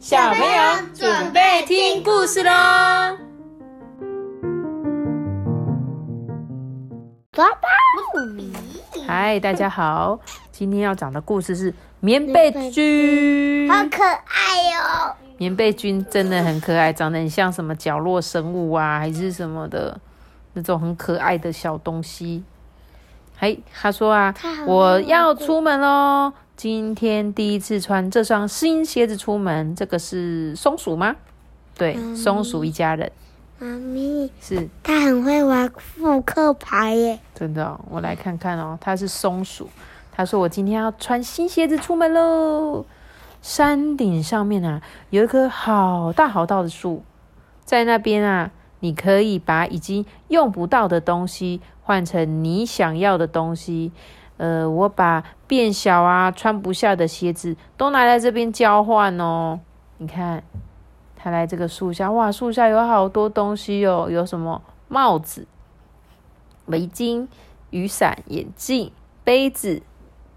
小朋友准备听故事喽！爸爸，嗨，大家好，今天要讲的故事是棉被菌。好可爱哟！棉被菌真的很可爱，长得很像什么角落生物啊，还是什么的那种很可爱的小东西。嘿，他说啊，我要出门喽，今天第一次穿这双新鞋子出门。这个是松鼠吗？对，松鼠一家人。妈咪，是他很会玩扑克牌耶。真的哦，我来看看哦，他是松鼠。他说我今天要穿新鞋子出门喽。山顶上面啊，有一棵好大好大的树，在那边啊，你可以把已经用不到的东西换成你想要的东西。呃，我把变小啊、穿不下的鞋子都拿来这边交换哦。你看，他来这个树下，哇，树下有好多东西哦，有什么帽子、围巾、雨伞、眼镜、杯子。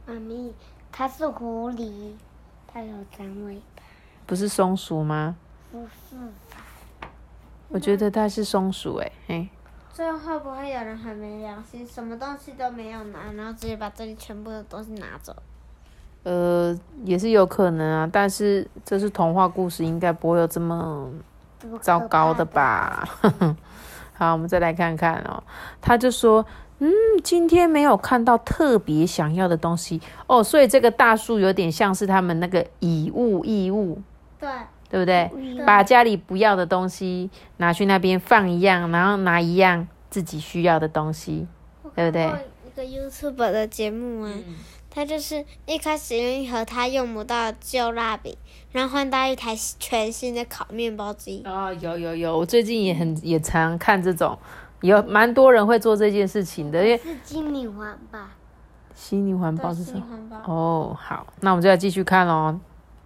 妈咪，它是狐狸。它有长尾巴，不是松鼠吗？不是吧？我觉得它是松鼠哎，嘿。最后会不会有人很没良心，什么东西都没有拿，然后直接把这里全部的东西拿走？呃，也是有可能啊，但是这是童话故事，应该不会有这么糟糕的吧？好，我们再来看看哦。他就说。嗯，今天没有看到特别想要的东西哦，所以这个大树有点像是他们那个以物易物，对，对不对？把家里不要的东西拿去那边放一样，然后拿一样自己需要的东西，对不对？一个 YouTube 的节目啊，他就是一开始用一盒他用不到旧蜡笔，然后换到一台全新的烤面包机。哦，有有有，我最近也很也常看这种。有蛮多人会做这件事情的，因为是心灵环保。心理环保是什么？哦，好，那我们就要继续看喽。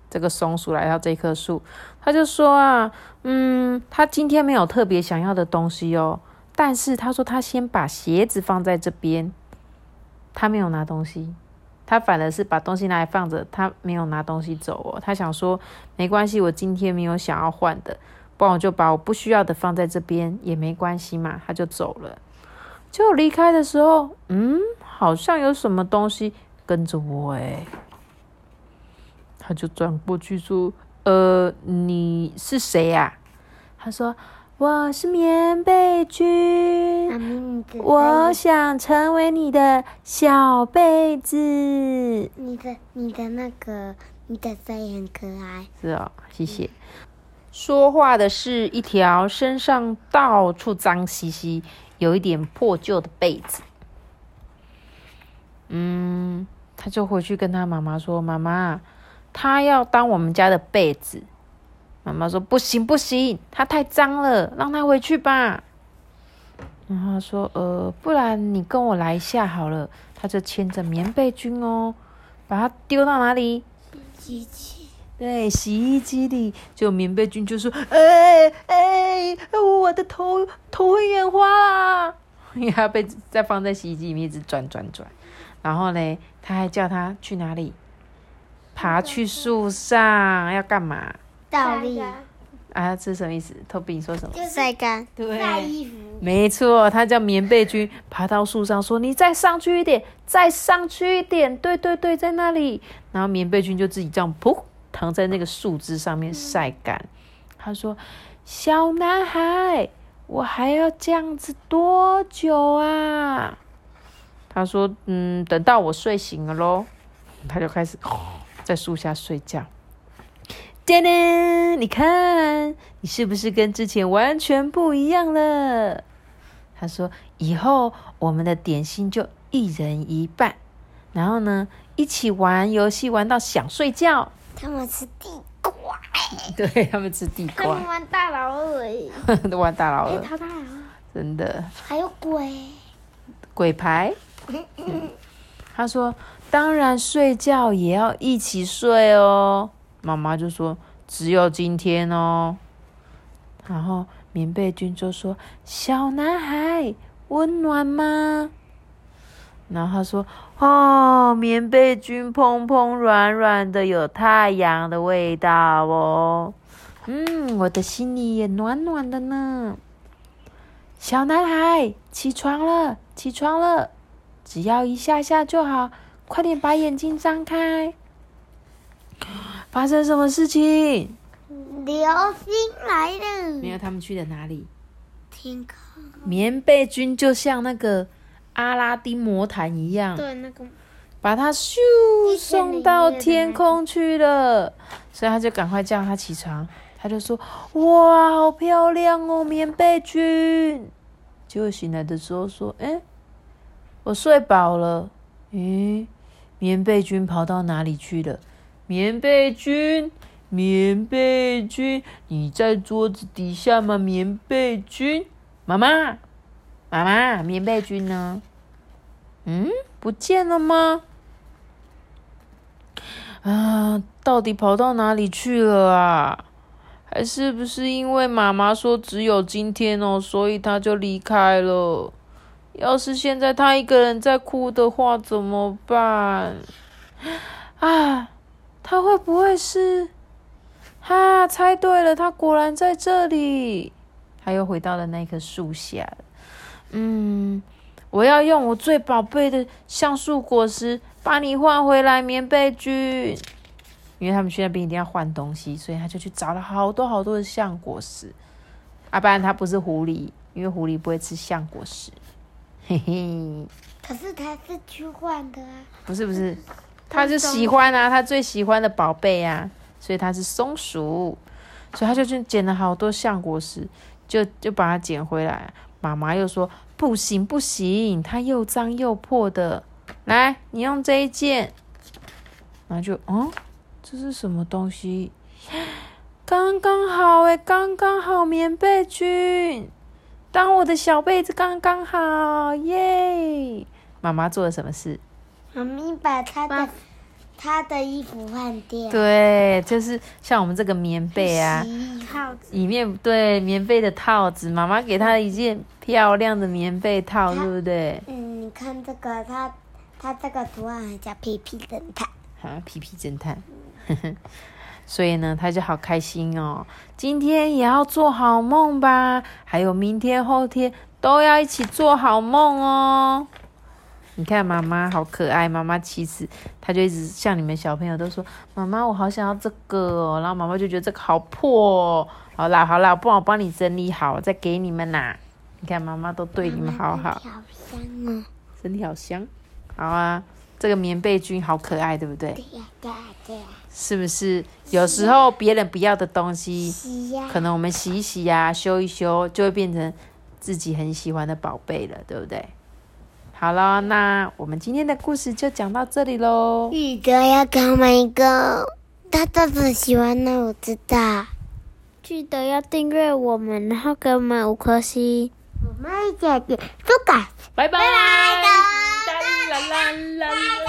这个松鼠来到这棵树，他就说啊，嗯，他今天没有特别想要的东西哦，但是他说他先把鞋子放在这边，他没有拿东西，他反而是把东西拿来放着，他没有拿东西走哦。他想说，没关系，我今天没有想要换的。不然我就把我不需要的放在这边也没关系嘛，他就走了。就离开的时候，嗯，好像有什么东西跟着我哎。他就转过去说：“呃，你是谁呀？”他说：“我是棉被君，我想成为你的小被子。”你的你的那个你的声音很可爱。是哦，谢谢。说话的是一条身上到处脏兮兮、有一点破旧的被子。嗯，他就回去跟他妈妈说：“妈妈，他要当我们家的被子。”妈妈说：“不行，不行，他太脏了，让他回去吧。”然后说：“呃，不然你跟我来一下好了。”他就牵着棉被菌哦，把它丢到哪里？机器。对，洗衣机里就棉被君就说：“哎哎，我的头头会眼花啦！” 因为他被再放在洗衣机里面一直转转转，然后呢，他还叫他去哪里？爬去树上要干嘛？倒立啊？这是什么意思？托比，你说什么？晒干。对，晒衣服。没错，他叫棉被菌，爬到树上说：“你再上去一点，再上去一点。”对对对，在那里。然后棉被菌就自己这样噗。躺在那个树枝上面晒干。他说：“小男孩，我还要这样子多久啊？”他说：“嗯，等到我睡醒了喽。”他就开始在树下睡觉。叮叮，你看，你是不是跟之前完全不一样了？他说：“以后我们的点心就一人一半，然后呢，一起玩游戏玩到想睡觉。”他们吃地瓜，对他们吃地瓜。他们玩大老二，都玩大老二。他大老二，真的。还有鬼，鬼牌。他说：“当然睡觉也要一起睡哦。”妈妈就说：“只有今天哦。”然后棉被君就说：“小男孩，温暖吗？”然后他说：“哦，棉被君蓬蓬软软的，有太阳的味道哦。嗯，我的心里也暖暖的呢。”小男孩，起床了，起床了，只要一下下就好，快点把眼睛张开。发生什么事情？流星来了。没有，他们去了哪里？天空。棉被君就像那个阿拉丁魔毯一样，对，那个把他咻送到天空去了，所以他就赶快叫他起床。他就说：“哇，好漂亮哦，棉被君。”结果醒来的时候说：“哎，我睡饱了。咦，棉被君跑到哪里去了？棉被君，棉被君，你在桌子底下吗？棉被君，妈妈，妈妈，棉被君呢？嗯，不见了吗？啊，到底跑到哪里去了啊？”还是不是因为妈妈说只有今天哦，所以他就离开了？要是现在他一个人在哭的话，怎么办？啊，他会不会是？哈，猜对了，他果然在这里。他又回到了那棵树下。嗯，我要用我最宝贝的橡树果实把你换回来，棉被菌。因为他们去那边一定要换东西，所以他就去找了好多好多的橡果实。啊，不然他不是狐狸，因为狐狸不会吃橡果实。嘿嘿。可是他是去换的啊。不是不是，他就喜欢啊，他最喜欢的宝贝啊，所以他是松鼠，所以他就去捡了好多橡果石，就就把它捡回来。妈妈又说不行不行，它又脏又破的。来，你用这一件，然后就嗯。这是什么东西？刚刚好哎，刚刚好棉被菌，当我的小被子刚刚好耶！妈妈做了什么事？妈咪把她的她的衣服换掉。对，就是像我们这个棉被啊，套子里面对棉被的套子，妈妈给她一件漂亮的棉被套，对不对？嗯，你看这个，它它这个图案叫皮皮侦探。啊，皮皮侦探。所以呢，他就好开心哦。今天也要做好梦吧，还有明天、后天都要一起做好梦哦。你看妈妈好可爱，妈妈其实她就一直像你们小朋友都说：“妈妈，我好想要这个哦。”然后妈妈就觉得这个好破哦。好啦好啦，不然我帮你整理好，再给你们啦。你看妈妈都对你们好好。好香哦，身体好香。好啊，这个棉被菌好可爱，对不对？对呀，对呀，对呀。是不是有时候别人不要的东西，可能我们洗一洗呀、修一修，就会变成自己很喜欢的宝贝了，对不对？好了，那我们今天的故事就讲到这里喽。记得要给我们一个大大的喜欢呢，我知道。记得要订阅我们，然后给我们五颗星。我们一起点，不改。拜拜。啦啦啦啦啦。